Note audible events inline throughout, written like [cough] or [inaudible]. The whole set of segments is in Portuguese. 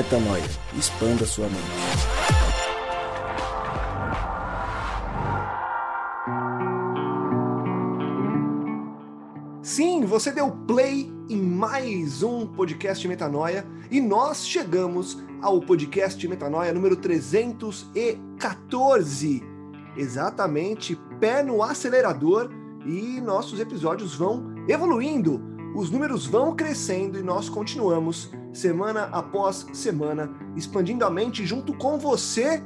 Metanoia. Expanda sua mente. Sim, você deu play em mais um podcast Metanoia e nós chegamos ao podcast Metanoia número 314. Exatamente, pé no acelerador e nossos episódios vão evoluindo, os números vão crescendo e nós continuamos semana após semana expandindo a mente junto com você.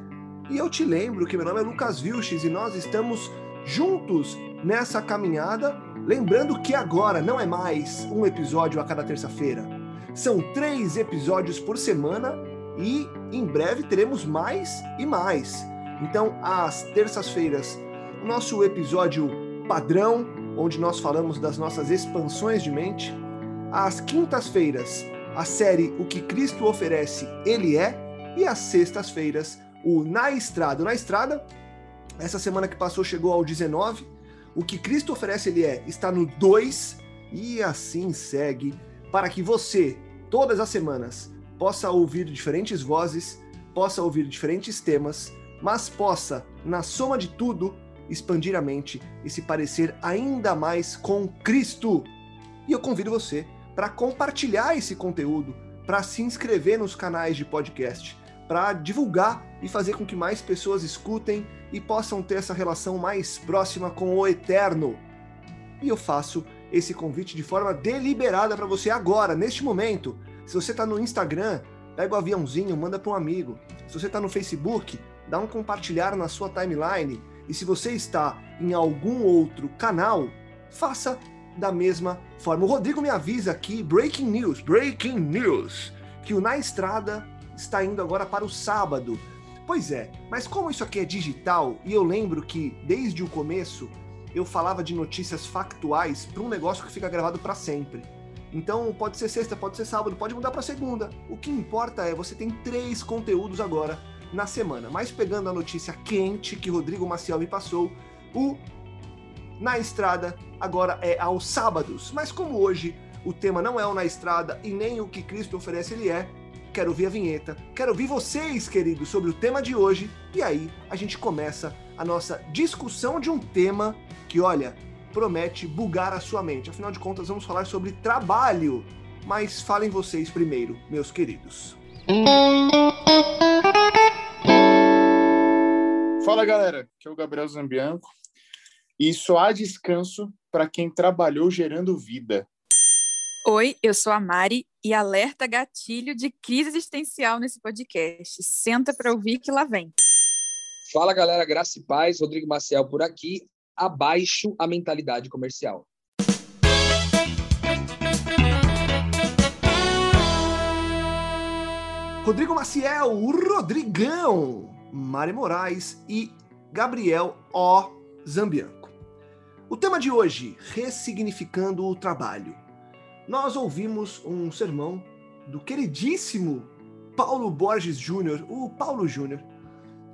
E eu te lembro que meu nome é Lucas Vilches e nós estamos juntos nessa caminhada. Lembrando que agora não é mais um episódio a cada terça-feira, são três episódios por semana e em breve teremos mais e mais. Então, às terças-feiras, o nosso episódio padrão, onde nós falamos das nossas expansões de mente. Às quintas-feiras, a série O que Cristo oferece, Ele é. E às sextas-feiras, o Na Estrada. Na Estrada, essa semana que passou, chegou ao 19. O que Cristo oferece, Ele é, está no 2. E assim segue, para que você, todas as semanas, possa ouvir diferentes vozes, possa ouvir diferentes temas, mas possa, na soma de tudo, expandir a mente e se parecer ainda mais com Cristo. E eu convido você para compartilhar esse conteúdo, para se inscrever nos canais de podcast, para divulgar e fazer com que mais pessoas escutem e possam ter essa relação mais próxima com o eterno. E eu faço esse convite de forma deliberada para você agora, neste momento. Se você está no Instagram, pega o aviãozinho, manda para um amigo. Se você está no Facebook, dá um compartilhar na sua timeline e se você está em algum outro canal, faça da mesma forma. O Rodrigo me avisa aqui, breaking news, breaking news, que o Na Estrada está indo agora para o sábado. Pois é, mas como isso aqui é digital, e eu lembro que desde o começo eu falava de notícias factuais para um negócio que fica gravado para sempre. Então pode ser sexta, pode ser sábado, pode mudar para segunda. O que importa é você tem três conteúdos agora na semana. Mas pegando a notícia quente que Rodrigo Maciel me passou, o Na Estrada agora é aos sábados. Mas como hoje o tema não é o Na Estrada e nem o que Cristo oferece ele é, quero ouvir a vinheta, quero ouvir vocês, queridos, sobre o tema de hoje. E aí a gente começa a nossa discussão de um tema que, olha, promete bugar a sua mente. Afinal de contas, vamos falar sobre trabalho. Mas falem vocês primeiro, meus queridos. Fala galera, aqui é o Gabriel Zambianco e só há descanso para quem trabalhou gerando vida. Oi, eu sou a Mari e alerta gatilho de crise existencial nesse podcast. Senta para ouvir que lá vem. Fala galera, graça e paz, Rodrigo Maciel por aqui. Abaixo a mentalidade comercial. Rodrigo Maciel, o Rodrigão. Mari Moraes e Gabriel O. Zambianco. O tema de hoje, ressignificando o trabalho. Nós ouvimos um sermão do queridíssimo Paulo Borges Júnior, o Paulo Júnior,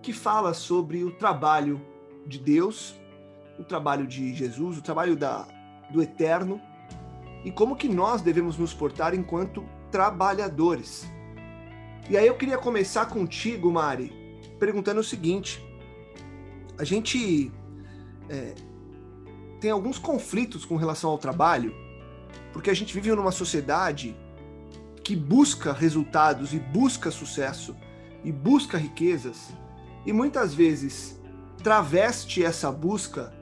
que fala sobre o trabalho de Deus, o trabalho de Jesus, o trabalho da, do eterno e como que nós devemos nos portar enquanto trabalhadores. E aí eu queria começar contigo, Mari, perguntando o seguinte: a gente é, tem alguns conflitos com relação ao trabalho, porque a gente vive numa sociedade que busca resultados e busca sucesso e busca riquezas e muitas vezes traveste essa busca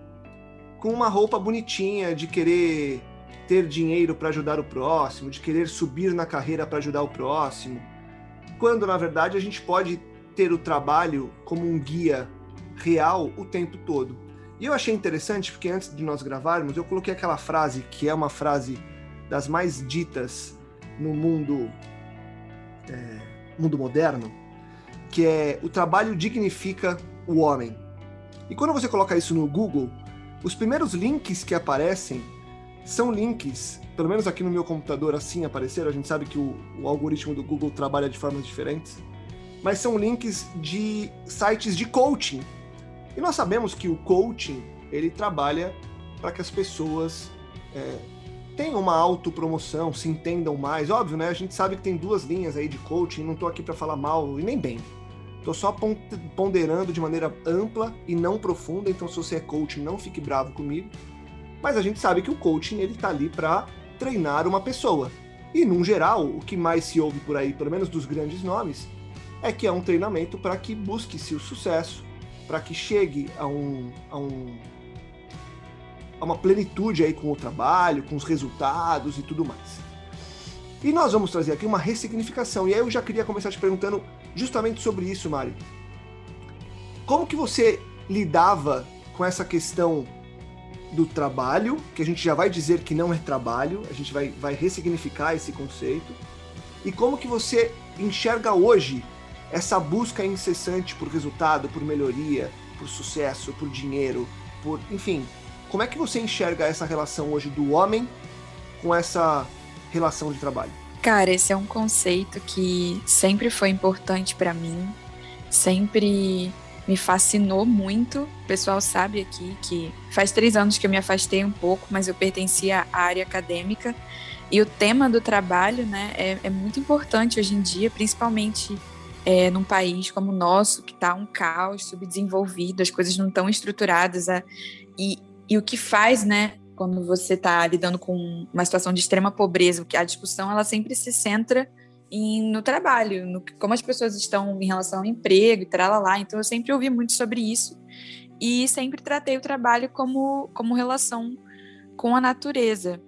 com uma roupa bonitinha de querer ter dinheiro para ajudar o próximo, de querer subir na carreira para ajudar o próximo, quando na verdade a gente pode ter o trabalho como um guia real o tempo todo. E eu achei interessante porque antes de nós gravarmos, eu coloquei aquela frase que é uma frase das mais ditas no mundo é, mundo moderno, que é o trabalho dignifica o homem. E quando você coloca isso no Google, os primeiros links que aparecem são links, pelo menos aqui no meu computador assim apareceram, a gente sabe que o, o algoritmo do Google trabalha de formas diferentes mas são links de sites de coaching. E nós sabemos que o coaching ele trabalha para que as pessoas é, tenham uma autopromoção, se entendam mais. Óbvio, né? A gente sabe que tem duas linhas aí de coaching, não estou aqui para falar mal e nem bem. Estou só ponderando de maneira ampla e não profunda, então se você é coaching, não fique bravo comigo. Mas a gente sabe que o coaching ele tá ali para treinar uma pessoa. E, num geral, o que mais se ouve por aí, pelo menos dos grandes nomes, é que é um treinamento para que busque-se o sucesso, para que chegue a, um, a, um, a uma plenitude aí com o trabalho, com os resultados e tudo mais. E nós vamos trazer aqui uma ressignificação. E aí eu já queria começar te perguntando justamente sobre isso, Mari. Como que você lidava com essa questão do trabalho, que a gente já vai dizer que não é trabalho, a gente vai, vai ressignificar esse conceito, e como que você enxerga hoje essa busca incessante por resultado, por melhoria, por sucesso, por dinheiro, por, enfim, como é que você enxerga essa relação hoje do homem com essa relação de trabalho? Cara, esse é um conceito que sempre foi importante para mim, sempre me fascinou muito. O pessoal sabe aqui que faz três anos que eu me afastei um pouco, mas eu pertencia à área acadêmica. E o tema do trabalho né, é, é muito importante hoje em dia, principalmente é, num país como o nosso, que está um caos, subdesenvolvido, as coisas não estão estruturadas. E, e o que faz, né, quando você está lidando com uma situação de extrema pobreza, que a discussão ela sempre se centra em, no trabalho, no, como as pessoas estão em relação ao emprego e lá. Então eu sempre ouvi muito sobre isso e sempre tratei o trabalho como, como relação com a natureza.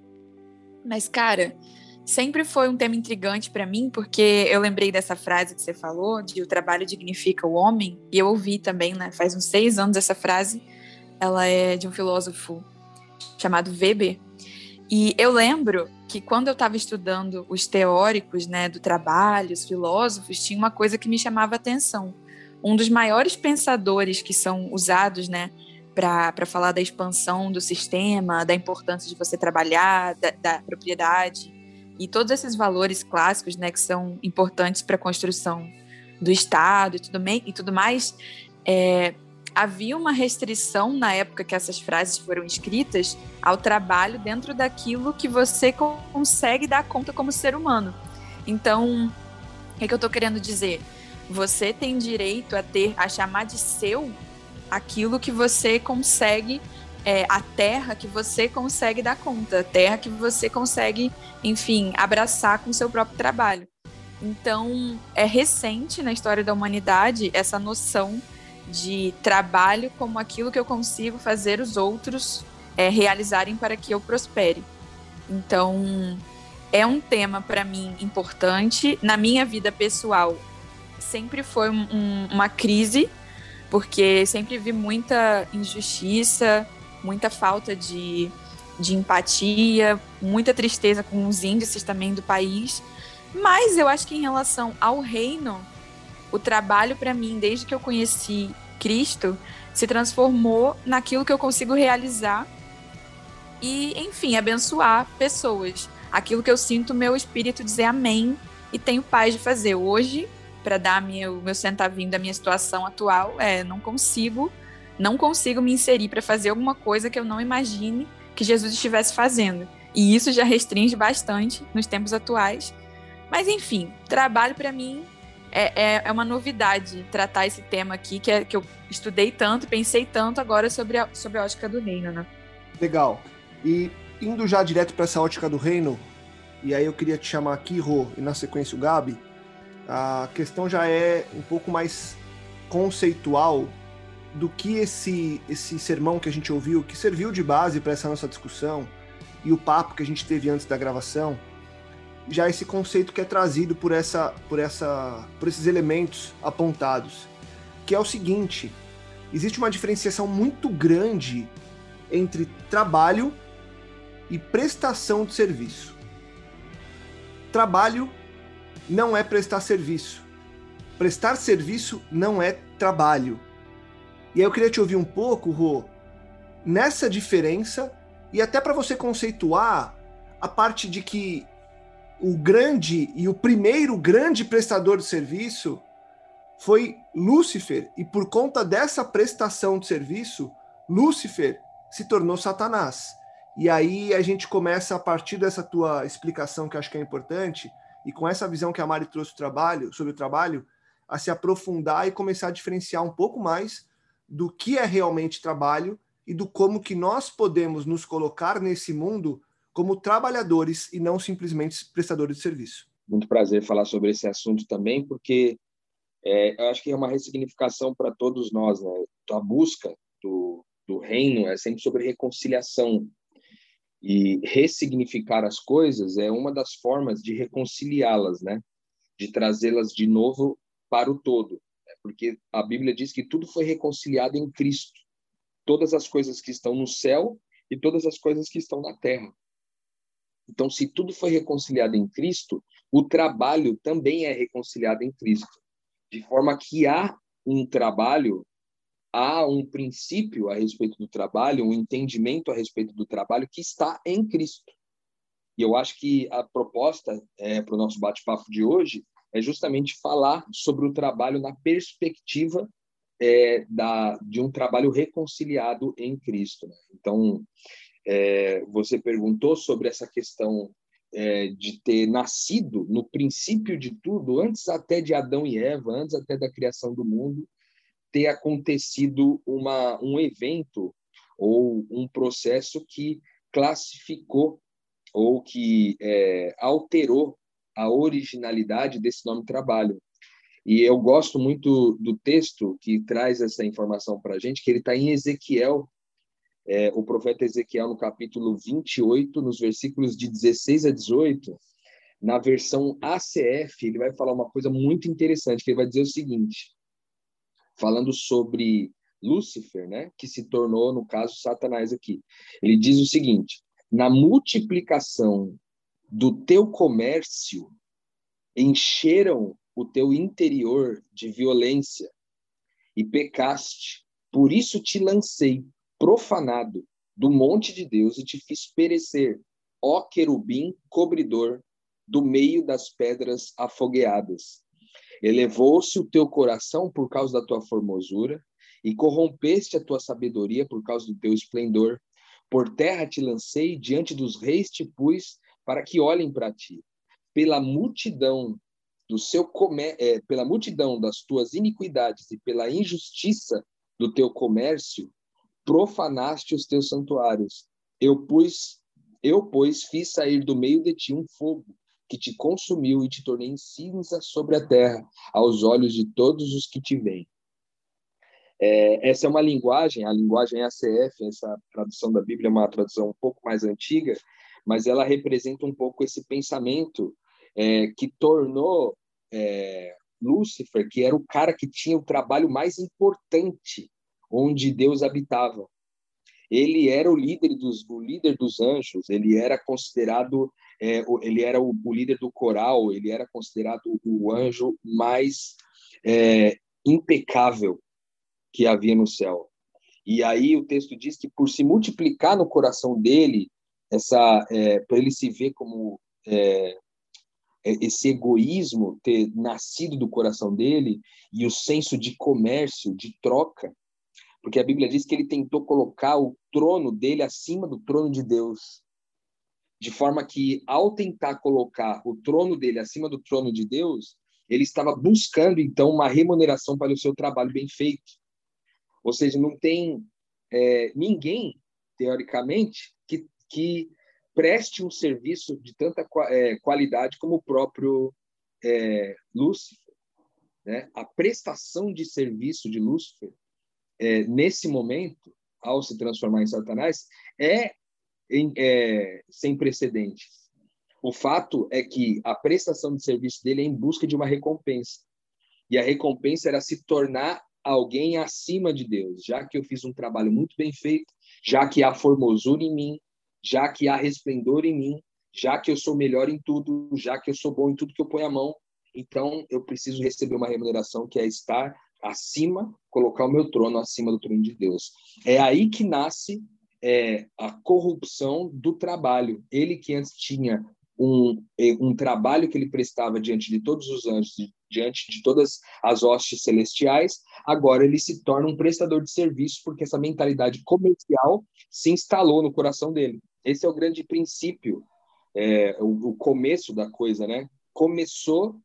Mas, cara, sempre foi um tema intrigante para mim, porque eu lembrei dessa frase que você falou, de o trabalho dignifica o homem, e eu ouvi também, né, faz uns seis anos essa frase, ela é de um filósofo chamado Weber, e eu lembro que quando eu estava estudando os teóricos né, do trabalho, os filósofos, tinha uma coisa que me chamava atenção. Um dos maiores pensadores que são usados né, para falar da expansão do sistema, da importância de você trabalhar, da, da propriedade e todos esses valores clássicos né, que são importantes para a construção do Estado e tudo, e tudo mais, é, havia uma restrição na época que essas frases foram escritas ao trabalho dentro daquilo que você consegue dar conta como ser humano. Então, o que, é que eu estou querendo dizer? Você tem direito a ter, a chamar de seu aquilo que você consegue, é, a terra que você consegue dar conta, a terra que você consegue, enfim, abraçar com seu próprio trabalho. Então, é recente na história da humanidade essa noção de trabalho como aquilo que eu consigo fazer os outros é, realizarem para que eu prospere. Então, é um tema para mim importante. Na minha vida pessoal, sempre foi um, uma crise, porque sempre vi muita injustiça, muita falta de, de empatia, muita tristeza com os índices também do país. Mas eu acho que em relação ao reino, o trabalho para mim, desde que eu conheci Cristo, se transformou naquilo que eu consigo realizar e, enfim, abençoar pessoas. Aquilo que eu sinto meu espírito dizer amém e tenho paz de fazer. Hoje, para dar o meu centavinho da minha situação atual, é não consigo, não consigo me inserir para fazer alguma coisa que eu não imagine que Jesus estivesse fazendo. E isso já restringe bastante nos tempos atuais. Mas enfim, trabalho para mim é, é, é, uma novidade tratar esse tema aqui, que, é, que eu estudei tanto, pensei tanto agora sobre a, sobre a ótica do reino, né? Legal. E indo já direto para essa ótica do reino, e aí eu queria te chamar aqui, Rô, e na sequência o Gabi, a questão já é um pouco mais conceitual do que esse, esse sermão que a gente ouviu, que serviu de base para essa nossa discussão, e o papo que a gente teve antes da gravação, já esse conceito que é trazido por essa por essa por esses elementos apontados, que é o seguinte: existe uma diferenciação muito grande entre trabalho e prestação de serviço. Trabalho não é prestar serviço. Prestar serviço não é trabalho. E aí eu queria te ouvir um pouco, Rô, nessa diferença e até para você conceituar a parte de que o grande e o primeiro grande prestador de serviço foi Lúcifer, e por conta dessa prestação de serviço, Lúcifer se tornou Satanás. E aí a gente começa, a partir dessa tua explicação, que acho que é importante, e com essa visão que a Mari trouxe trabalho, sobre o trabalho, a se aprofundar e começar a diferenciar um pouco mais do que é realmente trabalho e do como que nós podemos nos colocar nesse mundo como trabalhadores e não simplesmente prestadores de serviço. Muito prazer falar sobre esse assunto também, porque é, eu acho que é uma ressignificação para todos nós. Né? A busca do, do reino é sempre sobre reconciliação. E ressignificar as coisas é uma das formas de reconciliá-las, né? de trazê-las de novo para o todo. Porque a Bíblia diz que tudo foi reconciliado em Cristo. Todas as coisas que estão no céu e todas as coisas que estão na terra. Então, se tudo foi reconciliado em Cristo, o trabalho também é reconciliado em Cristo. De forma que há um trabalho, há um princípio a respeito do trabalho, um entendimento a respeito do trabalho que está em Cristo. E eu acho que a proposta é, para o nosso bate-papo de hoje é justamente falar sobre o trabalho na perspectiva é, da, de um trabalho reconciliado em Cristo. Né? Então, é, você perguntou sobre essa questão é, de ter nascido no princípio de tudo, antes até de Adão e Eva, antes até da criação do mundo, ter acontecido uma, um evento ou um processo que classificou ou que é, alterou a originalidade desse nome trabalho. E eu gosto muito do texto que traz essa informação para a gente, que ele está em Ezequiel, é, o profeta Ezequiel, no capítulo 28, nos versículos de 16 a 18, na versão ACF, ele vai falar uma coisa muito interessante, que ele vai dizer o seguinte, falando sobre Lúcifer, né, que se tornou, no caso, Satanás aqui. Ele diz o seguinte: na multiplicação do teu comércio, encheram o teu interior de violência e pecaste. Por isso te lancei profanado do monte de Deus e te fiz perecer, ó querubim cobridor do meio das pedras afogueadas. Elevou-se o teu coração por causa da tua formosura e corrompeste a tua sabedoria por causa do teu esplendor. Por terra te lancei, diante dos reis te pus, para que olhem para ti. Pela multidão do seu é, pela multidão das tuas iniquidades e pela injustiça do teu comércio, profanaste os teus santuários. Eu pus, eu pois fiz sair do meio de ti um fogo que te consumiu e te tornei em cinza sobre a terra, aos olhos de todos os que te veem. É, essa é uma linguagem, a linguagem ACF, essa tradução da Bíblia é uma tradução um pouco mais antiga, mas ela representa um pouco esse pensamento é, que tornou é, Lúcifer, que era o cara que tinha o trabalho mais importante onde Deus habitava. Ele era o líder dos, o líder dos anjos, ele era considerado, é, ele era o, o, líder do coral, ele era considerado o anjo mais é, impecável que havia no céu. E aí o texto diz que por se multiplicar no coração dele, essa, é, para ele se ver como é, é, esse egoísmo ter nascido do coração dele e o senso de comércio, de troca, porque a Bíblia diz que ele tentou colocar o trono dele acima do trono de Deus. De forma que, ao tentar colocar o trono dele acima do trono de Deus, ele estava buscando, então, uma remuneração para o seu trabalho bem feito. Ou seja, não tem é, ninguém, teoricamente, que, que preste um serviço de tanta é, qualidade como o próprio é, Lúcifer. Né? A prestação de serviço de Lúcifer é, nesse momento, ao se transformar em Satanás, é, é, sem precedentes. O fato é que a prestação de serviço dele é em busca de uma recompensa. E a recompensa era se tornar alguém acima de Deus, já que eu fiz um trabalho muito bem feito, já que há formosura em mim, já que há resplendor em mim, já que eu sou melhor em tudo, já que eu sou bom em tudo que eu ponho a mão, então eu preciso receber uma remuneração que é estar acima, colocar o meu trono acima do trono de Deus. É aí que nasce é, a corrupção do trabalho. Ele que antes tinha um, um trabalho que ele prestava diante de todos os anjos, diante de todas as hostes celestiais, agora ele se torna um prestador de serviço porque essa mentalidade comercial se instalou no coração dele. Esse é o grande princípio, é, o, o, começo da coisa, né? Começou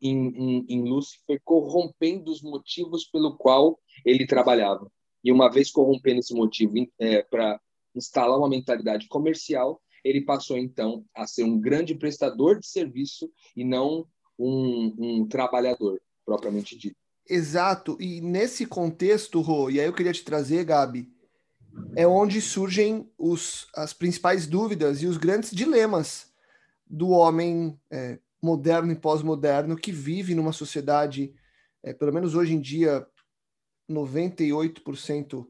em, em, em Lúcifer corrompendo os motivos pelo qual ele trabalhava. E uma vez corrompendo esse motivo é, para instalar uma mentalidade comercial, ele passou então a ser um grande prestador de serviço e não um, um trabalhador propriamente dito. Exato. E nesse contexto, Rô, e aí eu queria te trazer, Gabi, é onde surgem os, as principais dúvidas e os grandes dilemas do homem é, moderno e pós-moderno que vive numa sociedade, é, pelo menos hoje em dia, 98%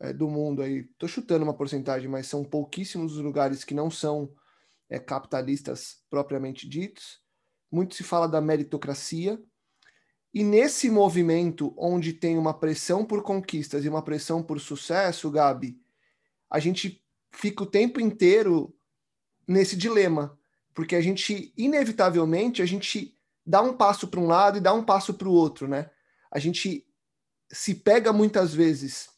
é, do mundo aí, estou chutando uma porcentagem, mas são pouquíssimos os lugares que não são é, capitalistas propriamente ditos. Muito se fala da meritocracia, e nesse movimento onde tem uma pressão por conquistas e uma pressão por sucesso, Gabi, a gente fica o tempo inteiro nesse dilema, porque a gente inevitavelmente a gente dá um passo para um lado e dá um passo para o outro, né? A gente se pega muitas vezes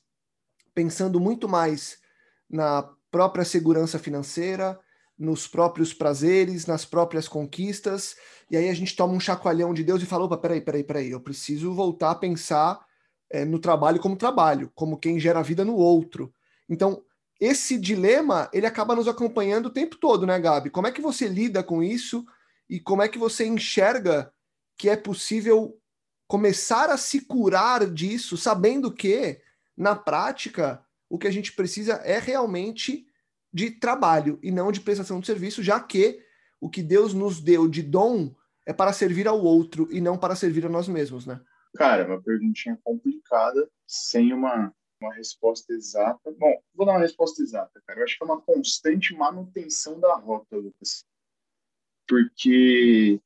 pensando muito mais na própria segurança financeira, nos próprios prazeres, nas próprias conquistas, e aí a gente toma um chacoalhão de Deus e fala: opa, peraí, peraí, peraí, eu preciso voltar a pensar é, no trabalho como trabalho, como quem gera vida no outro. Então, esse dilema, ele acaba nos acompanhando o tempo todo, né, Gabi? Como é que você lida com isso e como é que você enxerga que é possível começar a se curar disso, sabendo que, na prática, o que a gente precisa é realmente de trabalho e não de prestação de serviço, já que o que Deus nos deu de dom é para servir ao outro e não para servir a nós mesmos, né? Cara, uma perguntinha complicada, sem uma, uma resposta exata. Bom, vou dar uma resposta exata, cara. Eu acho que é uma constante manutenção da rota, Lucas. Porque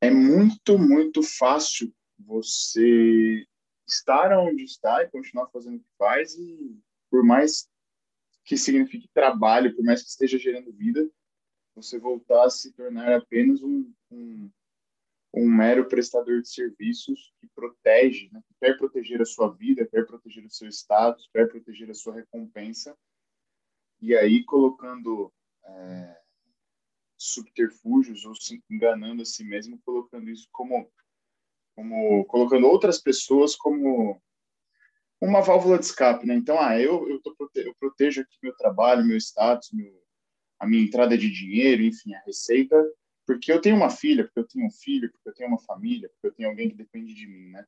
é muito, muito fácil você estar onde está e continuar fazendo o que faz e por mais que signifique trabalho, por mais que esteja gerando vida, você voltar a se tornar apenas um, um, um mero prestador de serviços que protege, né? que quer proteger a sua vida, quer proteger o seu status, quer proteger a sua recompensa, e aí colocando é, subterfúgios ou se enganando a si mesmo, colocando isso como, como colocando outras pessoas como uma válvula de escape, né? Então, ah, eu eu, tô, eu protejo aqui meu trabalho, meu status, meu, a minha entrada de dinheiro, enfim, a receita, porque eu tenho uma filha, porque eu tenho um filho, porque eu tenho uma família, porque eu tenho alguém que depende de mim, né?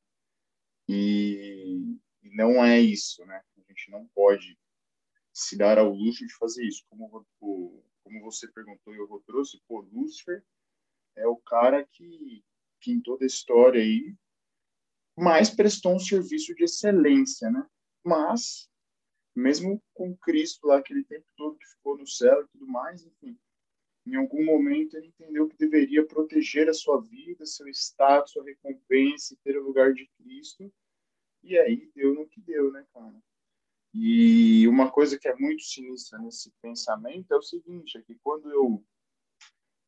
E, não é isso, né? A gente não pode se dar ao luxo de fazer isso. Como, como você perguntou e eu trouxe, pô, Lucifer é o cara que, que em toda a história aí mas prestou um serviço de excelência, né? Mas, mesmo com Cristo lá aquele tempo todo que ficou no céu e tudo mais, enfim, em algum momento ele entendeu que deveria proteger a sua vida, seu status, sua recompensa, ter o lugar de Cristo, e aí deu no que deu, né, cara? E uma coisa que é muito sinistra nesse pensamento é o seguinte, é que quando eu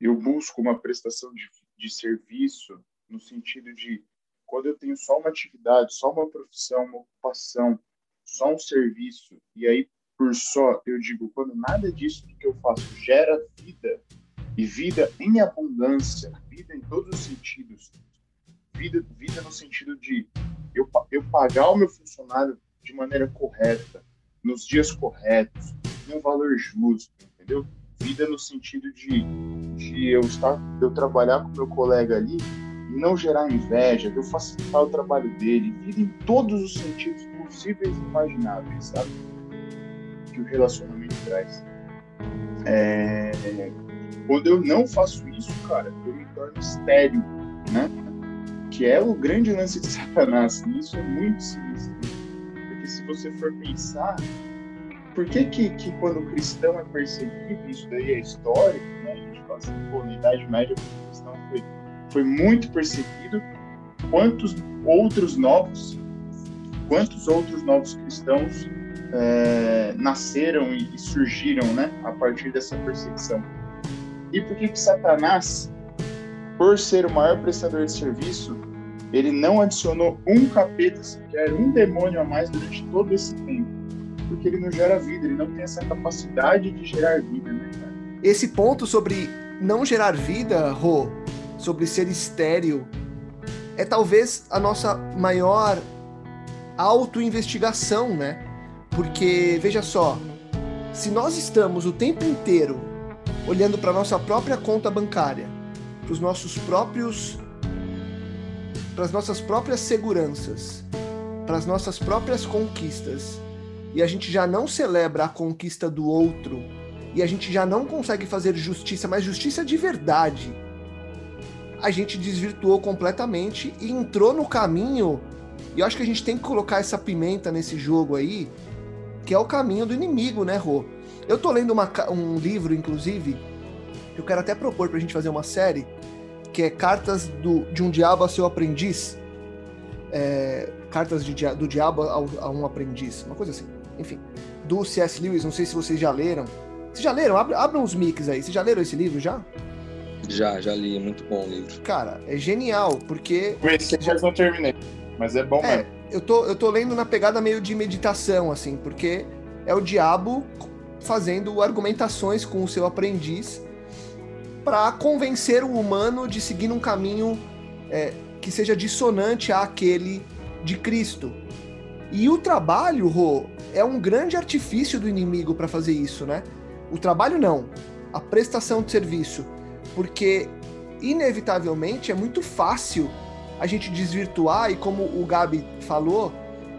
eu busco uma prestação de, de serviço no sentido de quando eu tenho só uma atividade, só uma profissão, uma ocupação, só um serviço, e aí por só, eu digo, quando nada disso que eu faço gera vida, e vida em abundância, vida em todos os sentidos, vida, vida no sentido de eu, eu pagar o meu funcionário de maneira correta, nos dias corretos, um valor justo, entendeu? Vida no sentido de, de eu estar, eu trabalhar com meu colega ali não gerar inveja, de eu facilitar o trabalho dele, vida em todos os sentidos possíveis e imagináveis, sabe? Que o relacionamento traz. É... Quando eu não faço isso, cara, eu me torno estéreo, né? Que é o grande lance de [laughs] Satanás. E isso é muito sinistro. Porque se você for pensar, por que que, que quando o cristão é perseguido, isso daí é histórico, né? A gente fala assim, pô, na Idade Média o cristão foi foi muito perseguido. Quantos outros novos, quantos outros novos cristãos é, nasceram e, surgiram, né, a partir dessa perseguição? E por que que Satanás, por ser o maior prestador de serviço, ele não adicionou um capeta sequer, um demônio a mais durante todo esse tempo? porque ele não gera vida, ele não tem essa capacidade de gerar vida, né, cara? Esse ponto sobre não gerar vida, Rô, sobre ser estéril, é talvez a nossa maior autoinvestigação, né? Porque, veja só, se nós estamos o tempo inteiro olhando para nossa própria conta bancária, para os nossos próprios para as nossas próprias seguranças, para as nossas próprias conquistas, e a gente já não celebra a conquista do outro, e a gente já não consegue fazer justiça, mas justiça de verdade, a gente desvirtuou completamente e entrou no caminho. E eu acho que a gente tem que colocar essa pimenta nesse jogo aí, que é o caminho do inimigo, né, Rô? Eu tô lendo uma, um livro, inclusive, que eu quero até propor pra gente fazer uma série, que é Cartas do, de um Diabo a seu Aprendiz. É, cartas de, do Diabo a um Aprendiz, uma coisa assim. Enfim, do C.S. Lewis, não sei se vocês já leram. Vocês já leram? abram os mics aí. Vocês já leram esse livro já? Já, já li, é muito bom o livro. Cara, é genial, porque. Conheci, mas não terminei. Mas é bom é, mesmo. Eu tô, eu tô lendo na pegada meio de meditação, assim, porque é o diabo fazendo argumentações com o seu aprendiz para convencer o humano de seguir num caminho é, que seja dissonante àquele de Cristo. E o trabalho, Rô, é um grande artifício do inimigo para fazer isso, né? O trabalho não, a prestação de serviço porque inevitavelmente é muito fácil a gente desvirtuar e como o Gabi falou,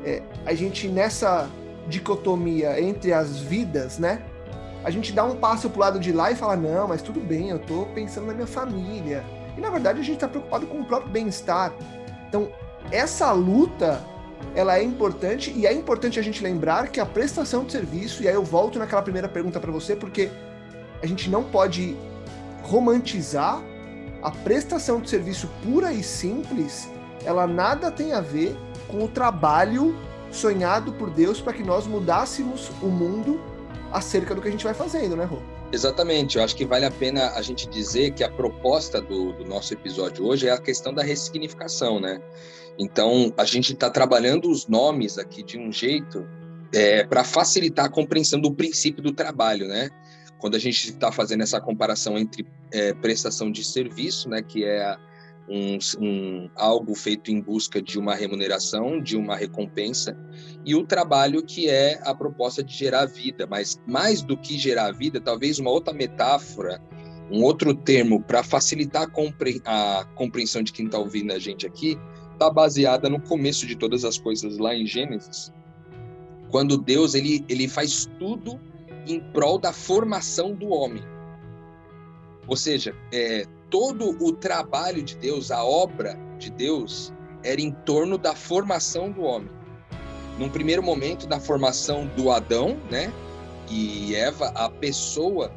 é, a gente nessa dicotomia entre as vidas, né? A gente dá um passo pro lado de lá e fala, não, mas tudo bem, eu tô pensando na minha família. E na verdade a gente tá preocupado com o próprio bem-estar. Então, essa luta, ela é importante e é importante a gente lembrar que a prestação de serviço, e aí eu volto naquela primeira pergunta para você, porque a gente não pode romantizar a prestação de serviço pura e simples, ela nada tem a ver com o trabalho sonhado por Deus para que nós mudássemos o mundo acerca do que a gente vai fazendo, né, Rô? Exatamente, eu acho que vale a pena a gente dizer que a proposta do, do nosso episódio hoje é a questão da ressignificação, né? Então, a gente está trabalhando os nomes aqui de um jeito é, para facilitar a compreensão do princípio do trabalho, né? Quando a gente está fazendo essa comparação entre é, prestação de serviço, né, que é um, um, algo feito em busca de uma remuneração, de uma recompensa, e o trabalho que é a proposta de gerar vida. Mas mais do que gerar vida, talvez uma outra metáfora, um outro termo para facilitar a, compre a compreensão de quem está ouvindo a gente aqui, está baseada no começo de todas as coisas lá em Gênesis, quando Deus ele, ele faz tudo em prol da formação do homem. Ou seja, é, todo o trabalho de Deus, a obra de Deus, era em torno da formação do homem. Num primeiro momento, da formação do Adão, né? E Eva, a pessoa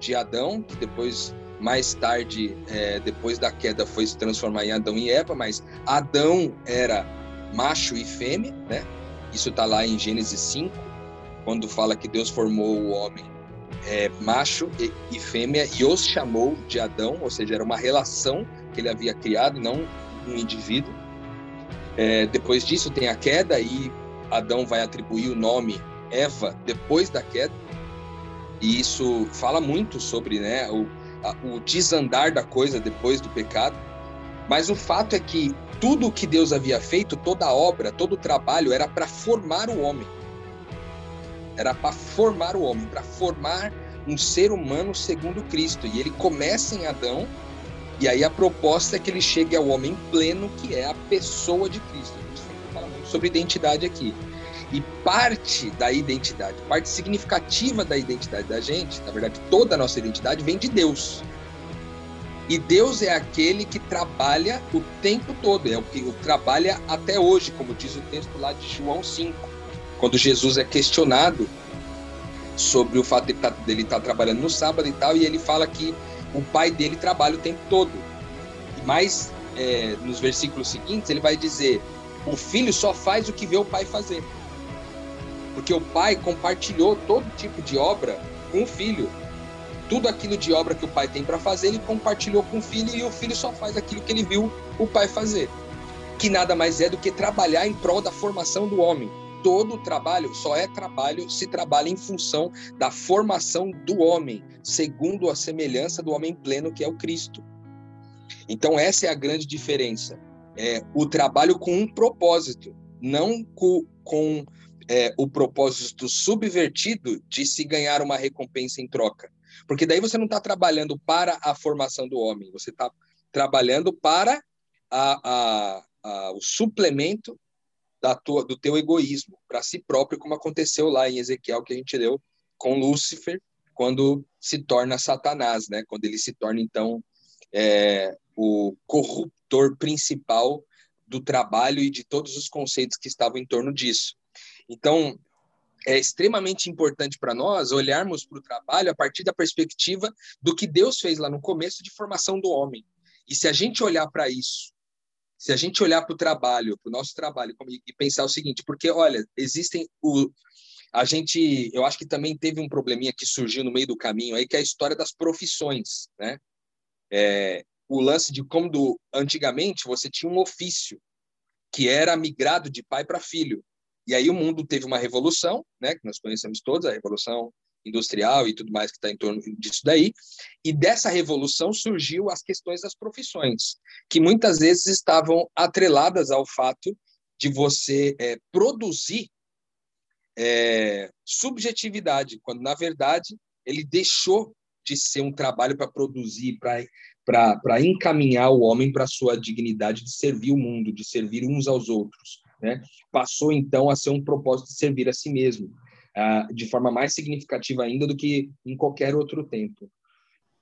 de Adão, que depois, mais tarde, é, depois da queda, foi se transformar em Adão e Eva, mas Adão era macho e fêmea, né? Isso está lá em Gênesis 5 quando fala que Deus formou o homem é, macho e, e, fêmea e os chamou de Adão, ou seja, era uma relação que ele havia criado, não um indivíduo. É, depois disso tem a queda e Adão vai atribuir o nome Eva depois da queda. E isso fala muito sobre né, o, a, o desandar da coisa depois do pecado. Mas o fato é que tudo o que Deus havia feito, toda a obra, todo o trabalho era para formar o homem era para formar o homem, para formar um ser humano segundo Cristo. E ele começa em Adão, e aí a proposta é que ele chegue ao homem pleno, que é a pessoa de Cristo. A gente sempre fala muito sobre identidade aqui. E parte da identidade, parte significativa da identidade da gente, na verdade, toda a nossa identidade vem de Deus. E Deus é aquele que trabalha o tempo todo, é o que trabalha até hoje, como diz o texto lá de João 5 quando Jesus é questionado sobre o fato tá, dele estar tá trabalhando no sábado e tal, e ele fala que o pai dele trabalha o tempo todo. Mas é, nos versículos seguintes ele vai dizer: o filho só faz o que vê o pai fazer. Porque o pai compartilhou todo tipo de obra com o filho. Tudo aquilo de obra que o pai tem para fazer, ele compartilhou com o filho e o filho só faz aquilo que ele viu o pai fazer. Que nada mais é do que trabalhar em prol da formação do homem. Todo trabalho só é trabalho se trabalha em função da formação do homem, segundo a semelhança do homem pleno que é o Cristo. Então essa é a grande diferença. É o trabalho com um propósito, não com, com é, o propósito subvertido de se ganhar uma recompensa em troca. Porque daí você não está trabalhando para a formação do homem, você está trabalhando para a, a, a, o suplemento da tua, do teu egoísmo para si próprio, como aconteceu lá em Ezequiel que a gente leu com Lúcifer, quando se torna Satanás, né? Quando ele se torna então é, o corruptor principal do trabalho e de todos os conceitos que estavam em torno disso. Então, é extremamente importante para nós olharmos para o trabalho a partir da perspectiva do que Deus fez lá no começo de formação do homem. E se a gente olhar para isso se a gente olhar para o trabalho, para o nosso trabalho, e pensar o seguinte, porque, olha, existem o. A gente, eu acho que também teve um probleminha que surgiu no meio do caminho aí, que é a história das profissões, né? É, o lance de como do, antigamente você tinha um ofício que era migrado de pai para filho. E aí o mundo teve uma revolução, né, que nós conhecemos todos, a revolução industrial e tudo mais que está em torno disso daí. E dessa revolução surgiu as questões das profissões, que muitas vezes estavam atreladas ao fato de você é, produzir é, subjetividade, quando na verdade ele deixou de ser um trabalho para produzir, para encaminhar o homem para a sua dignidade de servir o mundo, de servir uns aos outros. Né? Passou então a ser um propósito de servir a si mesmo uh, de forma mais significativa ainda do que em qualquer outro tempo.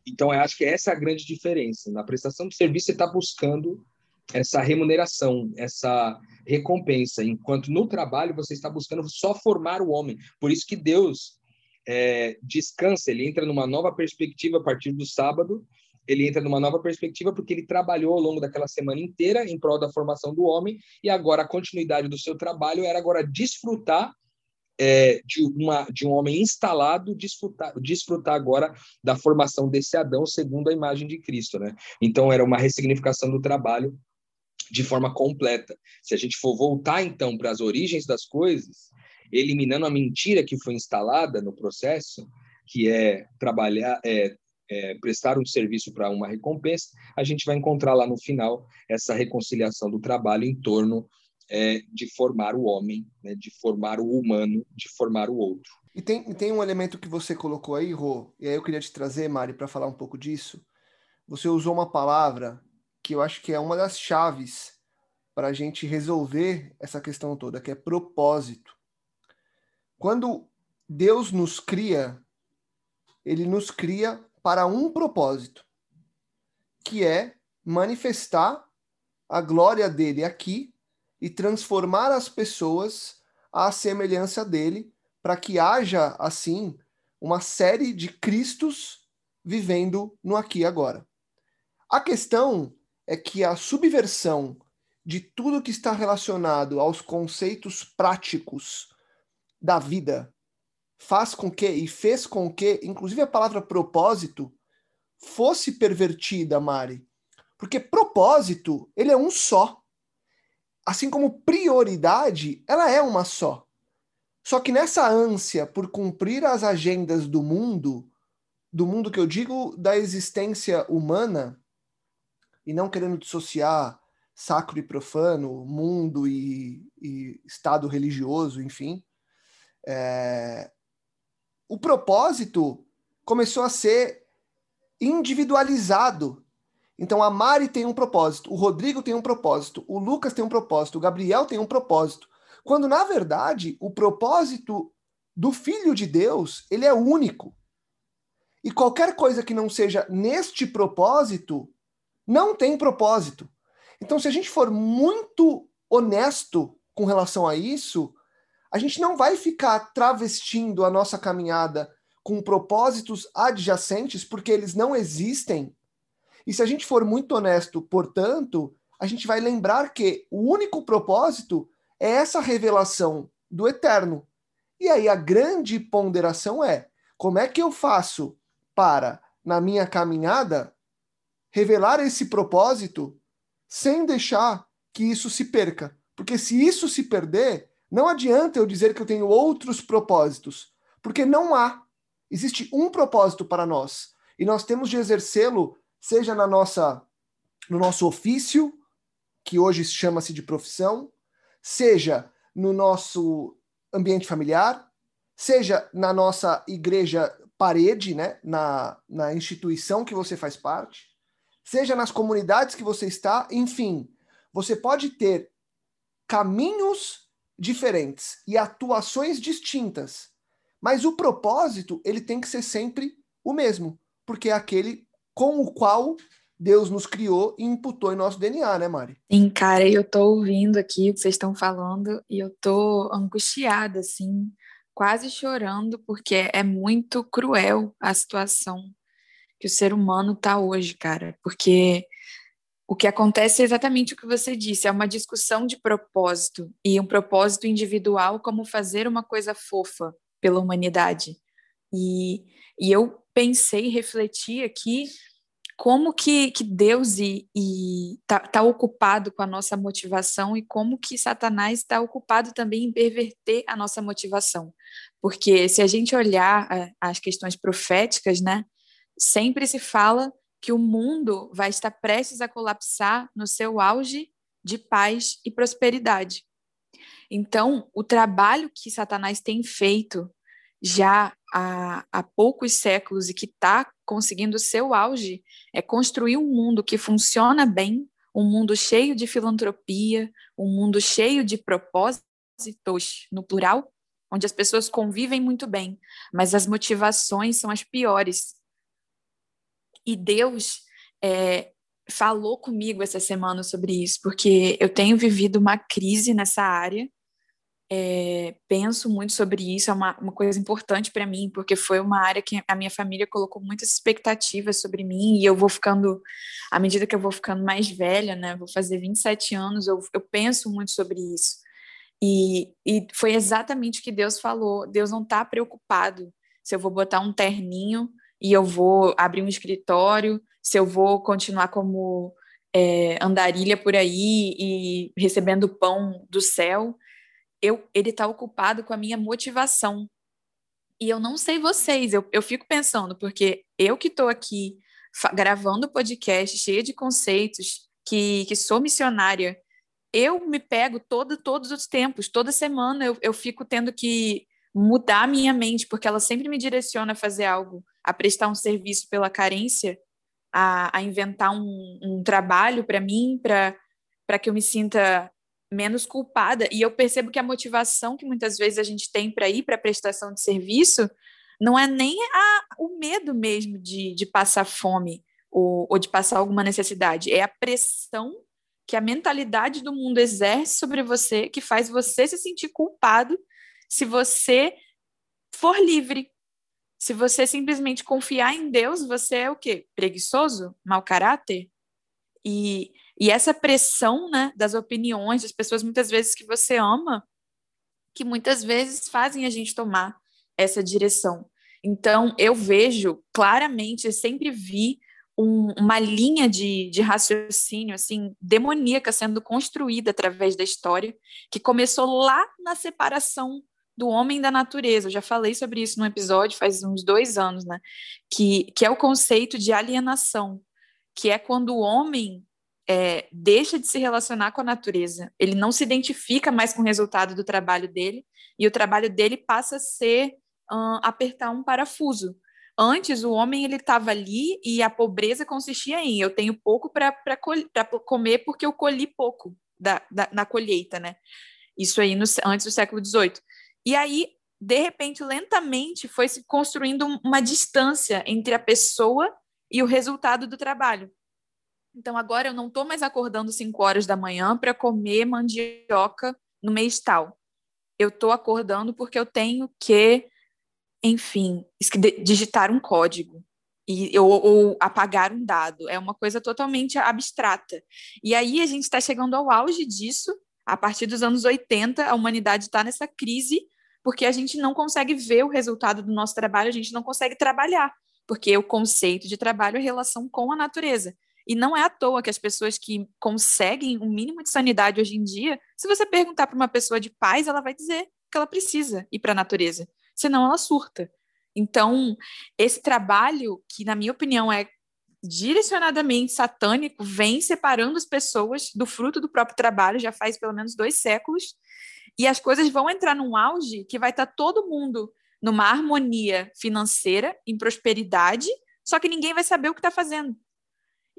Então, eu acho que essa é a grande diferença. Na prestação de serviço, você está buscando essa remuneração, essa recompensa, enquanto no trabalho você está buscando só formar o homem. Por isso que Deus é, descansa, ele entra numa nova perspectiva a partir do sábado, ele entra numa nova perspectiva porque ele trabalhou ao longo daquela semana inteira em prol da formação do homem e agora a continuidade do seu trabalho era agora desfrutar é, de, uma, de um homem instalado desfrutar, desfrutar agora da formação desse Adão segundo a imagem de Cristo. Né? Então, era uma ressignificação do trabalho de forma completa. Se a gente for voltar, então, para as origens das coisas, eliminando a mentira que foi instalada no processo, que é trabalhar, é, é, prestar um serviço para uma recompensa, a gente vai encontrar lá no final essa reconciliação do trabalho em torno é, de formar o homem, né, de formar o humano, de formar o outro. E tem, tem um elemento que você colocou aí, Rô, e aí eu queria te trazer, Mari, para falar um pouco disso. Você usou uma palavra que eu acho que é uma das chaves para a gente resolver essa questão toda, que é propósito. Quando Deus nos cria, ele nos cria para um propósito, que é manifestar a glória dele aqui e transformar as pessoas à semelhança dele, para que haja, assim, uma série de Cristos vivendo no aqui e agora. A questão é que a subversão de tudo que está relacionado aos conceitos práticos da vida faz com que e fez com que, inclusive a palavra propósito, fosse pervertida, Mari. Porque propósito, ele é um só assim como prioridade, ela é uma só. Só que nessa ânsia por cumprir as agendas do mundo, do mundo que eu digo da existência humana, e não querendo dissociar sacro e profano, mundo e, e estado religioso, enfim, é... o propósito começou a ser individualizado então a Mari tem um propósito, o Rodrigo tem um propósito, o Lucas tem um propósito, o Gabriel tem um propósito. Quando na verdade o propósito do Filho de Deus, ele é único. E qualquer coisa que não seja neste propósito, não tem propósito. Então se a gente for muito honesto com relação a isso, a gente não vai ficar travestindo a nossa caminhada com propósitos adjacentes, porque eles não existem e se a gente for muito honesto, portanto, a gente vai lembrar que o único propósito é essa revelação do eterno. E aí a grande ponderação é: como é que eu faço para, na minha caminhada, revelar esse propósito sem deixar que isso se perca? Porque se isso se perder, Não adianta eu dizer que eu tenho outros propósitos, porque não há. Existe um propósito para nós e nós temos de exercê-lo, seja na nossa no nosso ofício, que hoje chama-se de profissão, seja no nosso ambiente familiar, seja na nossa igreja parede, né, na, na instituição que você faz parte, seja nas comunidades que você está, enfim, você pode ter caminhos diferentes e atuações distintas, mas o propósito ele tem que ser sempre o mesmo, porque é aquele com o qual Deus nos criou e imputou em nosso DNA, né, Mari? Sim, cara, eu tô ouvindo aqui o que vocês estão falando e eu tô angustiada, assim, quase chorando, porque é muito cruel a situação que o ser humano tá hoje, cara, porque o que acontece é exatamente o que você disse, é uma discussão de propósito e um propósito individual como fazer uma coisa fofa pela humanidade. E, e eu pensei, refleti aqui como que, que Deus está tá ocupado com a nossa motivação e como que Satanás está ocupado também em perverter a nossa motivação. Porque se a gente olhar as questões proféticas, né, sempre se fala que o mundo vai estar prestes a colapsar no seu auge de paz e prosperidade. Então, o trabalho que Satanás tem feito já há, há poucos séculos e que está conseguindo seu auge é construir um mundo que funciona bem, um mundo cheio de filantropia, um mundo cheio de propósitos, no plural, onde as pessoas convivem muito bem, mas as motivações são as piores. E Deus é, falou comigo essa semana sobre isso, porque eu tenho vivido uma crise nessa área é, penso muito sobre isso, é uma, uma coisa importante para mim, porque foi uma área que a minha família colocou muitas expectativas sobre mim, e eu vou ficando, à medida que eu vou ficando mais velha, né, vou fazer 27 anos, eu, eu penso muito sobre isso. E, e foi exatamente o que Deus falou: Deus não está preocupado se eu vou botar um terninho e eu vou abrir um escritório, se eu vou continuar como é, andarilha por aí e recebendo pão do céu eu, ele está ocupado com a minha motivação. E eu não sei vocês, eu, eu fico pensando, porque eu que estou aqui gravando podcast cheia de conceitos, que, que sou missionária, eu me pego todo, todos os tempos, toda semana eu, eu fico tendo que mudar a minha mente, porque ela sempre me direciona a fazer algo, a prestar um serviço pela carência, a, a inventar um, um trabalho para mim, para que eu me sinta menos culpada. E eu percebo que a motivação que muitas vezes a gente tem para ir para a prestação de serviço não é nem a, o medo mesmo de, de passar fome ou, ou de passar alguma necessidade, é a pressão que a mentalidade do mundo exerce sobre você que faz você se sentir culpado se você for livre. Se você simplesmente confiar em Deus, você é o quê? Preguiçoso? Mau caráter? E e essa pressão né, das opiniões das pessoas, muitas vezes, que você ama, que muitas vezes fazem a gente tomar essa direção. Então, eu vejo claramente, eu sempre vi um, uma linha de, de raciocínio assim demoníaca sendo construída através da história, que começou lá na separação do homem da natureza. Eu já falei sobre isso num episódio faz uns dois anos, né? Que, que é o conceito de alienação, que é quando o homem é, deixa de se relacionar com a natureza, ele não se identifica mais com o resultado do trabalho dele, e o trabalho dele passa a ser apertar um parafuso. Antes, o homem ele estava ali e a pobreza consistia em eu tenho pouco para comer porque eu colhi pouco da, da, na colheita, né? Isso aí no, antes do século XVIII. E aí, de repente, lentamente, foi se construindo uma distância entre a pessoa e o resultado do trabalho. Então agora eu não estou mais acordando 5 horas da manhã para comer mandioca no mês tal. Eu estou acordando porque eu tenho que, enfim, digitar um código e, ou, ou apagar um dado. É uma coisa totalmente abstrata. E aí a gente está chegando ao auge disso. A partir dos anos 80, a humanidade está nessa crise porque a gente não consegue ver o resultado do nosso trabalho, a gente não consegue trabalhar, porque o conceito de trabalho é relação com a natureza. E não é à toa que as pessoas que conseguem um mínimo de sanidade hoje em dia, se você perguntar para uma pessoa de paz, ela vai dizer que ela precisa ir para a natureza, senão ela surta. Então, esse trabalho, que na minha opinião é direcionadamente satânico, vem separando as pessoas do fruto do próprio trabalho, já faz pelo menos dois séculos, e as coisas vão entrar num auge que vai estar tá todo mundo numa harmonia financeira, em prosperidade, só que ninguém vai saber o que está fazendo.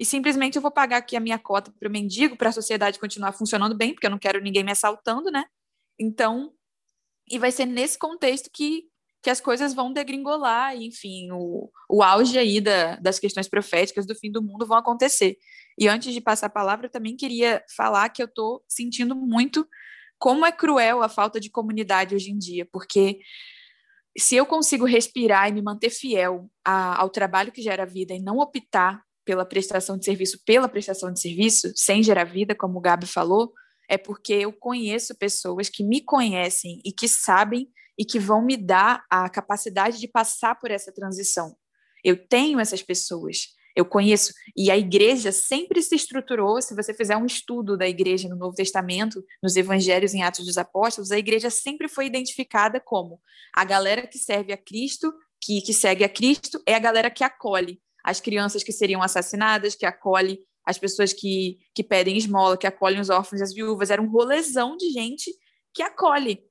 E simplesmente eu vou pagar aqui a minha cota para o mendigo, para a sociedade continuar funcionando bem, porque eu não quero ninguém me assaltando, né? Então, e vai ser nesse contexto que, que as coisas vão degringolar, e, enfim, o, o auge aí da, das questões proféticas do fim do mundo vão acontecer. E antes de passar a palavra, eu também queria falar que eu estou sentindo muito como é cruel a falta de comunidade hoje em dia, porque se eu consigo respirar e me manter fiel a, ao trabalho que gera vida e não optar pela prestação de serviço pela prestação de serviço, sem gerar vida, como o Gabi falou, é porque eu conheço pessoas que me conhecem e que sabem e que vão me dar a capacidade de passar por essa transição. Eu tenho essas pessoas, eu conheço, e a igreja sempre se estruturou. Se você fizer um estudo da igreja no Novo Testamento, nos Evangelhos em Atos dos Apóstolos, a igreja sempre foi identificada como a galera que serve a Cristo, que, que segue a Cristo, é a galera que acolhe as crianças que seriam assassinadas, que acolhe as pessoas que, que pedem esmola, que acolhem os órfãos e as viúvas. Era um rolezão de gente que acolhe.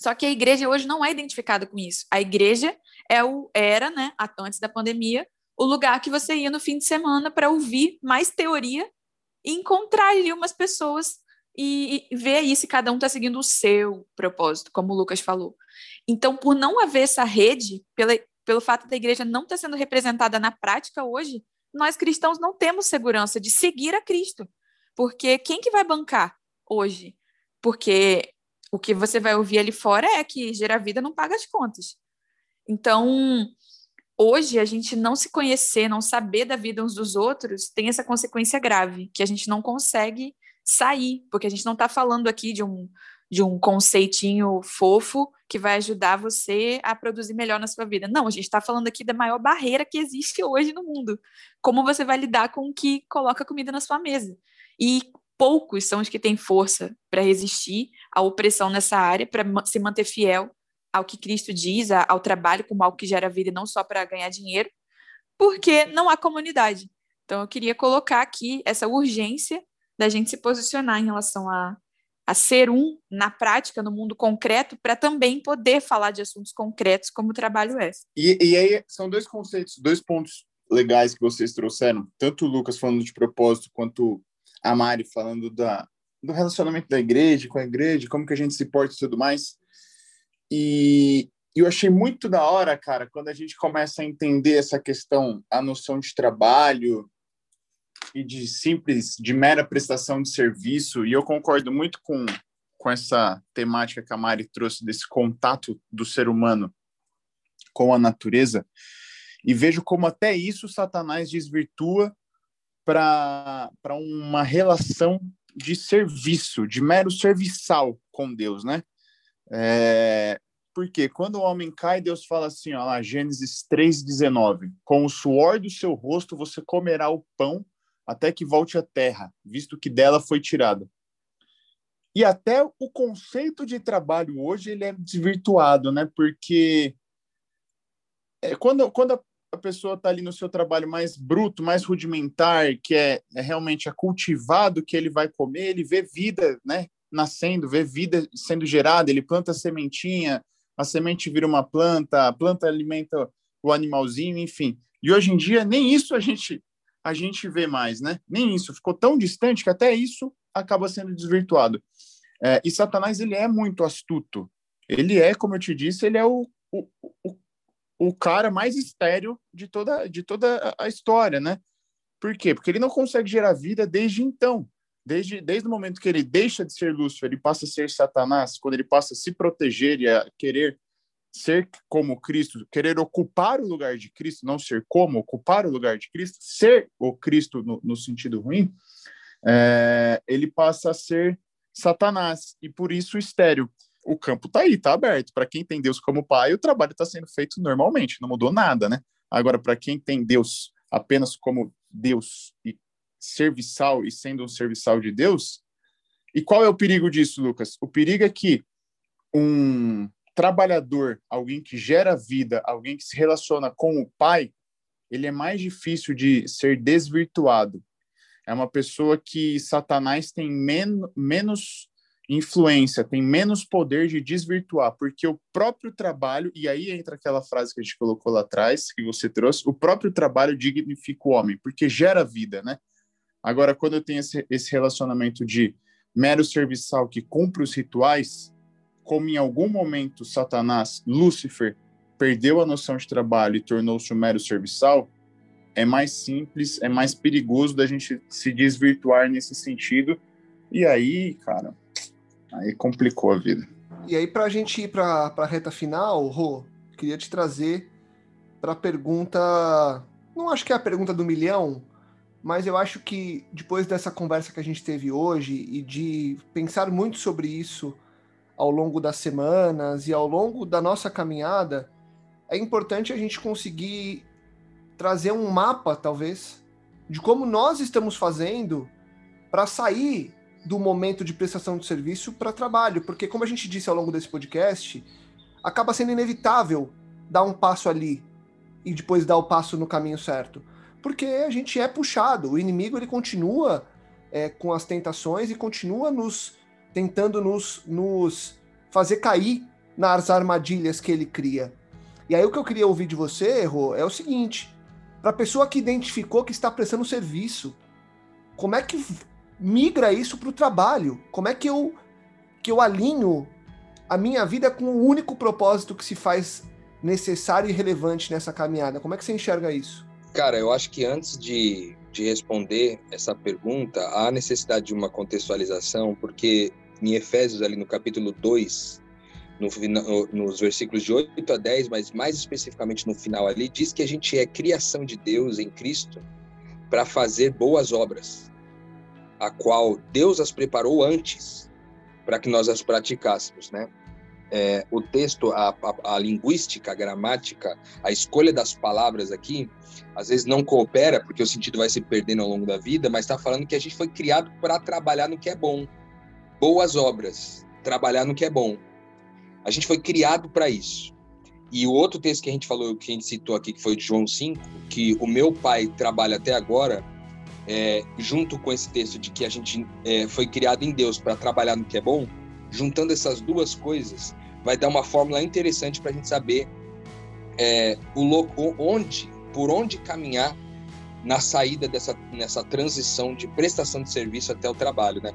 Só que a igreja hoje não é identificada com isso. A igreja é o, era, né, antes da pandemia, o lugar que você ia no fim de semana para ouvir mais teoria e encontrar ali umas pessoas e, e ver aí se cada um está seguindo o seu propósito, como o Lucas falou. Então, por não haver essa rede, pela, pelo fato da igreja não estar tá sendo representada na prática hoje, nós cristãos não temos segurança de seguir a Cristo. Porque quem que vai bancar hoje? Porque o que você vai ouvir ali fora é que gerar vida não paga as contas. Então, hoje a gente não se conhecer, não saber da vida uns dos outros, tem essa consequência grave, que a gente não consegue sair, porque a gente não está falando aqui de um, de um conceitinho fofo que vai ajudar você a produzir melhor na sua vida. Não, a gente está falando aqui da maior barreira que existe hoje no mundo. Como você vai lidar com o que coloca comida na sua mesa. E poucos são os que têm força para resistir à opressão nessa área, para se manter fiel ao que Cristo diz, ao trabalho como algo que gera vida, não só para ganhar dinheiro, porque não há comunidade. Então, eu queria colocar aqui essa urgência da gente se posicionar em relação a, a ser um na prática, no mundo concreto, para também poder falar de assuntos concretos como o trabalho é. E, e aí são dois conceitos, dois pontos legais que vocês trouxeram, tanto o Lucas falando de propósito, quanto a Mari falando da, do relacionamento da igreja com a igreja, como que a gente se porta e tudo mais. E eu achei muito da hora, cara, quando a gente começa a entender essa questão, a noção de trabalho e de simples, de mera prestação de serviço. E eu concordo muito com, com essa temática que a Mari trouxe, desse contato do ser humano com a natureza. E vejo como até isso Satanás desvirtua para uma relação de serviço, de mero serviçal com Deus, né? É, porque quando o homem cai, Deus fala assim, ó, lá, Gênesis 3,19: Com o suor do seu rosto você comerá o pão até que volte à terra, visto que dela foi tirada. E até o conceito de trabalho hoje ele é desvirtuado, né? Porque é, quando, quando a pessoa está ali no seu trabalho mais bruto, mais rudimentar, que é, é realmente é cultivado que ele vai comer, ele vê vida, né? nascendo, vê vida sendo gerada, ele planta a sementinha, a semente vira uma planta, a planta alimenta o animalzinho, enfim. E hoje em dia nem isso a gente a gente vê mais, né? Nem isso ficou tão distante que até isso acaba sendo desvirtuado. É, e Satanás ele é muito astuto. Ele é, como eu te disse, ele é o, o, o, o cara mais estéreo de toda de toda a história, né? Por quê? Porque ele não consegue gerar vida desde então. Desde, desde o momento que ele deixa de ser Lúcifer, ele passa a ser Satanás, quando ele passa a se proteger e a querer ser como Cristo, querer ocupar o lugar de Cristo, não ser como, ocupar o lugar de Cristo, ser o Cristo no, no sentido ruim, é, ele passa a ser Satanás, e por isso estéreo. O campo está aí, está aberto. Para quem tem Deus como pai, o trabalho está sendo feito normalmente, não mudou nada, né? Agora, para quem tem Deus apenas como Deus e serviçal e sendo um serviçal de Deus. E qual é o perigo disso, Lucas? O perigo é que um trabalhador, alguém que gera vida, alguém que se relaciona com o pai, ele é mais difícil de ser desvirtuado. É uma pessoa que Satanás tem men menos influência, tem menos poder de desvirtuar, porque o próprio trabalho, e aí entra aquela frase que a gente colocou lá atrás, que você trouxe, o próprio trabalho dignifica o homem, porque gera vida, né? Agora, quando eu tenho esse, esse relacionamento de mero serviçal que cumpre os rituais, como em algum momento Satanás, Lúcifer, perdeu a noção de trabalho e tornou-se um mero serviçal, é mais simples, é mais perigoso da gente se desvirtuar nesse sentido. E aí, cara, Aí complicou a vida. E aí, para a gente ir para a reta final, Rô, queria te trazer para a pergunta. Não acho que é a pergunta do milhão, mas eu acho que depois dessa conversa que a gente teve hoje e de pensar muito sobre isso ao longo das semanas e ao longo da nossa caminhada, é importante a gente conseguir trazer um mapa, talvez, de como nós estamos fazendo para sair do momento de prestação de serviço para trabalho, porque como a gente disse ao longo desse podcast, acaba sendo inevitável dar um passo ali e depois dar o passo no caminho certo, porque a gente é puxado, o inimigo ele continua é, com as tentações e continua nos tentando nos, nos fazer cair nas armadilhas que ele cria. E aí o que eu queria ouvir de você, Rô, é o seguinte: para a pessoa que identificou que está prestando serviço, como é que migra isso para o trabalho? Como é que eu, que eu alinho a minha vida com o único propósito que se faz necessário e relevante nessa caminhada? Como é que você enxerga isso? Cara, eu acho que antes de, de responder essa pergunta, há necessidade de uma contextualização, porque em Efésios, ali no capítulo 2, no, nos versículos de 8 a 10, mas mais especificamente no final ali, diz que a gente é criação de Deus em Cristo para fazer boas obras a qual Deus as preparou antes para que nós as praticássemos, né? É, o texto, a, a, a, linguística, a gramática, a escolha das palavras aqui, às vezes não coopera, porque o sentido vai se perdendo ao longo da vida, mas está falando que a gente foi criado para trabalhar no que é bom. Boas obras, trabalhar no que é bom. A gente foi criado para isso. E o outro texto que a gente falou, que a gente citou aqui, que foi de João 5, que o meu pai trabalha até agora, é, junto com esse texto de que a gente é, foi criado em Deus para trabalhar no que é bom, juntando essas duas coisas, vai dar uma fórmula interessante para a gente saber é, o louco, onde, por onde caminhar na saída dessa nessa transição de prestação de serviço até o trabalho, né?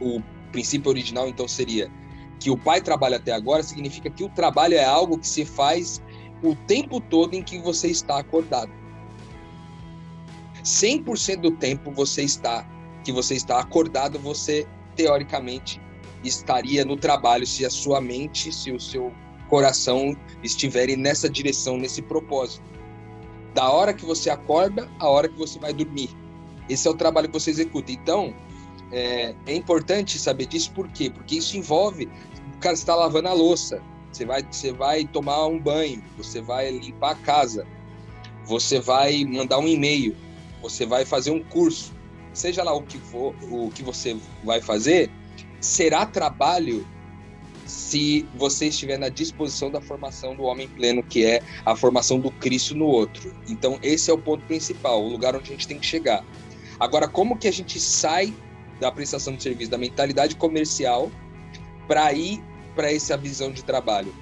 O princípio original então seria que o pai trabalha até agora significa que o trabalho é algo que se faz o tempo todo em que você está acordado. 100% do tempo você está que você está acordado, você teoricamente estaria no trabalho se a sua mente, se o seu coração estiverem nessa direção, nesse propósito. Da hora que você acorda, a hora que você vai dormir. Esse é o trabalho que você executa. Então, é, é importante saber disso, por quê? Porque isso envolve, o cara está lavando a louça, você vai, você vai tomar um banho, você vai limpar a casa, você vai mandar um e-mail, você vai fazer um curso, seja lá o que for, o que você vai fazer, será trabalho se você estiver na disposição da formação do homem pleno, que é a formação do Cristo no outro. Então, esse é o ponto principal, o lugar onde a gente tem que chegar. Agora, como que a gente sai da prestação de serviço, da mentalidade comercial, para ir para essa visão de trabalho?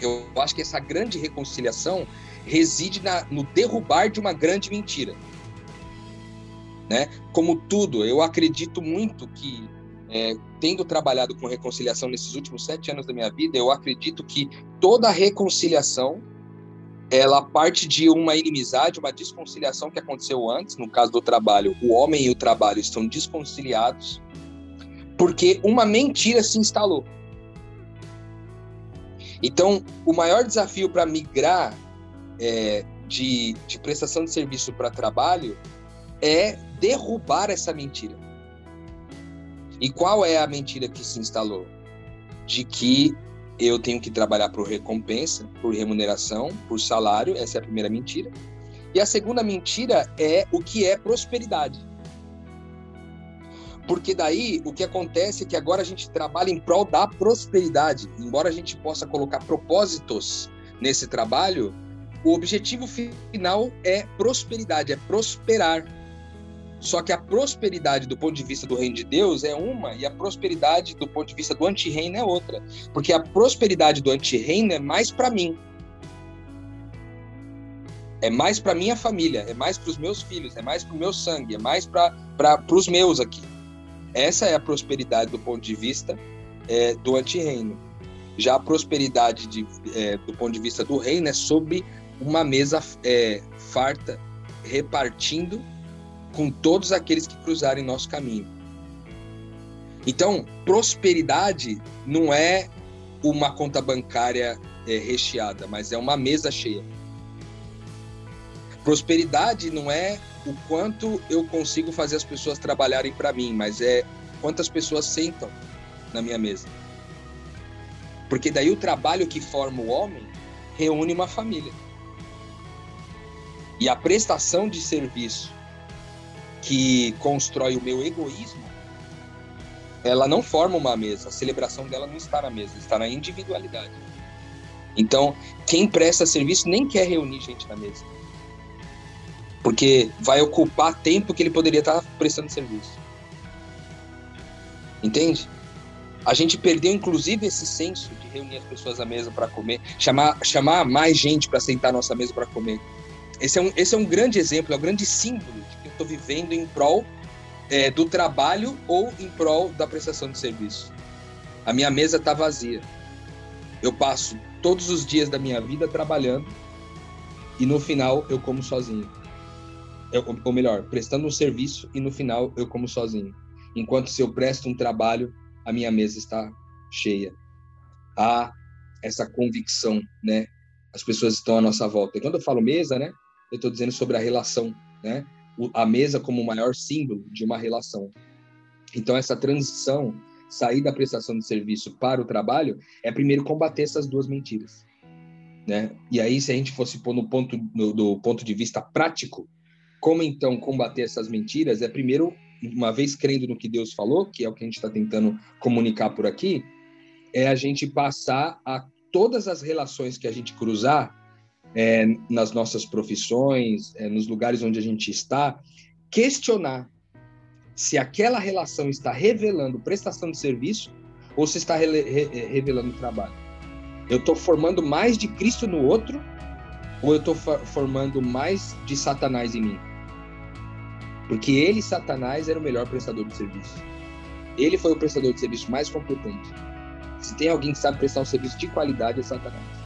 Eu acho que essa grande reconciliação reside na, no derrubar de uma grande mentira né? Como tudo, eu acredito muito que, é, tendo trabalhado com reconciliação nesses últimos sete anos da minha vida, eu acredito que toda reconciliação ela parte de uma inimizade, uma desconciliação que aconteceu antes, no caso do trabalho, o homem e o trabalho estão desconciliados, porque uma mentira se instalou. Então, o maior desafio para migrar é, de, de prestação de serviço para trabalho é derrubar essa mentira. E qual é a mentira que se instalou? De que eu tenho que trabalhar por recompensa, por remuneração, por salário, essa é a primeira mentira. E a segunda mentira é o que é prosperidade. Porque daí o que acontece é que agora a gente trabalha em prol da prosperidade. Embora a gente possa colocar propósitos nesse trabalho, o objetivo final é prosperidade, é prosperar. Só que a prosperidade do ponto de vista do reino de Deus é uma e a prosperidade do ponto de vista do anti-reino é outra. Porque a prosperidade do anti-reino é mais para mim. É mais para minha família, é mais para os meus filhos, é mais para o meu sangue, é mais para os meus aqui. Essa é a prosperidade do ponto de vista é, do anti-reino. Já a prosperidade de, é, do ponto de vista do reino é sobre uma mesa é, farta, repartindo com todos aqueles que cruzarem nosso caminho. Então, prosperidade não é uma conta bancária é, recheada, mas é uma mesa cheia. Prosperidade não é o quanto eu consigo fazer as pessoas trabalharem para mim, mas é quantas pessoas sentam na minha mesa. Porque daí o trabalho que forma o homem reúne uma família. E a prestação de serviço que constrói o meu egoísmo, ela não forma uma mesa. A celebração dela não está na mesa, está na individualidade. Então, quem presta serviço nem quer reunir gente na mesa. Porque vai ocupar tempo que ele poderia estar prestando serviço. Entende? A gente perdeu, inclusive, esse senso de reunir as pessoas à mesa para comer, chamar, chamar mais gente para sentar à nossa mesa para comer. Esse é, um, esse é um grande exemplo, é um grande símbolo estou vivendo em prol é, do trabalho ou em prol da prestação de serviço. A minha mesa está vazia. Eu passo todos os dias da minha vida trabalhando e no final eu como sozinho. Eu, ou melhor, prestando um serviço e no final eu como sozinho. Enquanto se eu presto um trabalho, a minha mesa está cheia. Há essa convicção, né? As pessoas estão à nossa volta. E quando eu falo mesa, né? Eu estou dizendo sobre a relação, né? a mesa como o maior símbolo de uma relação. Então, essa transição, sair da prestação de serviço para o trabalho, é primeiro combater essas duas mentiras. Né? E aí, se a gente fosse pôr no ponto, no, do ponto de vista prático, como então combater essas mentiras? É primeiro, uma vez crendo no que Deus falou, que é o que a gente está tentando comunicar por aqui, é a gente passar a todas as relações que a gente cruzar é, nas nossas profissões, é, nos lugares onde a gente está, questionar se aquela relação está revelando prestação de serviço ou se está re re revelando trabalho. Eu estou formando mais de Cristo no outro ou eu estou formando mais de Satanás em mim? Porque ele, Satanás, era o melhor prestador de serviço. Ele foi o prestador de serviço mais competente. Se tem alguém que sabe prestar um serviço de qualidade, é Satanás.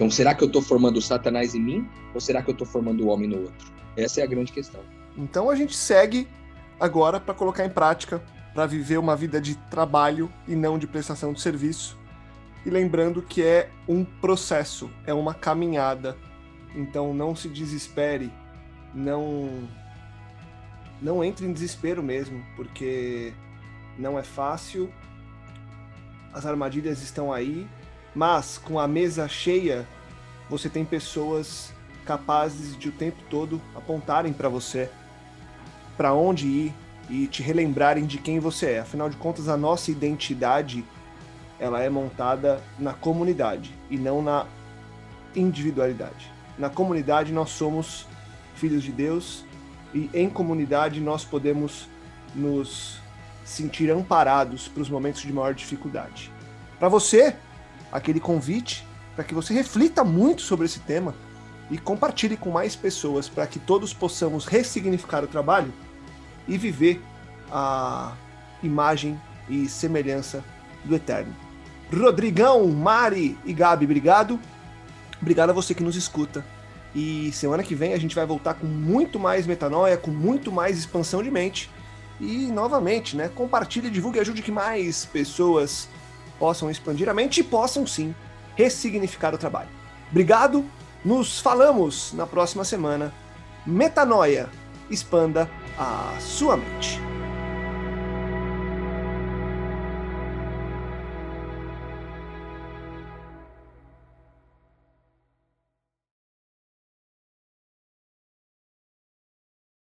Então, será que eu estou formando o Satanás em mim ou será que eu estou formando o homem no outro? Essa é a grande questão. Então a gente segue agora para colocar em prática, para viver uma vida de trabalho e não de prestação de serviço. E lembrando que é um processo, é uma caminhada. Então não se desespere, não não entre em desespero mesmo, porque não é fácil. As armadilhas estão aí, mas com a mesa cheia, você tem pessoas capazes de o tempo todo apontarem para você para onde ir e te relembrarem de quem você é. Afinal de contas, a nossa identidade ela é montada na comunidade e não na individualidade. Na comunidade nós somos filhos de Deus e em comunidade nós podemos nos sentir amparados para os momentos de maior dificuldade. Para você, aquele convite para que você reflita muito sobre esse tema e compartilhe com mais pessoas para que todos possamos ressignificar o trabalho e viver a imagem e semelhança do Eterno. Rodrigão, Mari e Gabi, obrigado. Obrigado a você que nos escuta. E semana que vem a gente vai voltar com muito mais metanoia, com muito mais expansão de mente. E novamente, né? Compartilhe, divulgue e ajude que mais pessoas possam expandir a mente e possam sim ressignificar o trabalho. Obrigado, nos falamos na próxima semana. Metanoia, expanda a sua mente.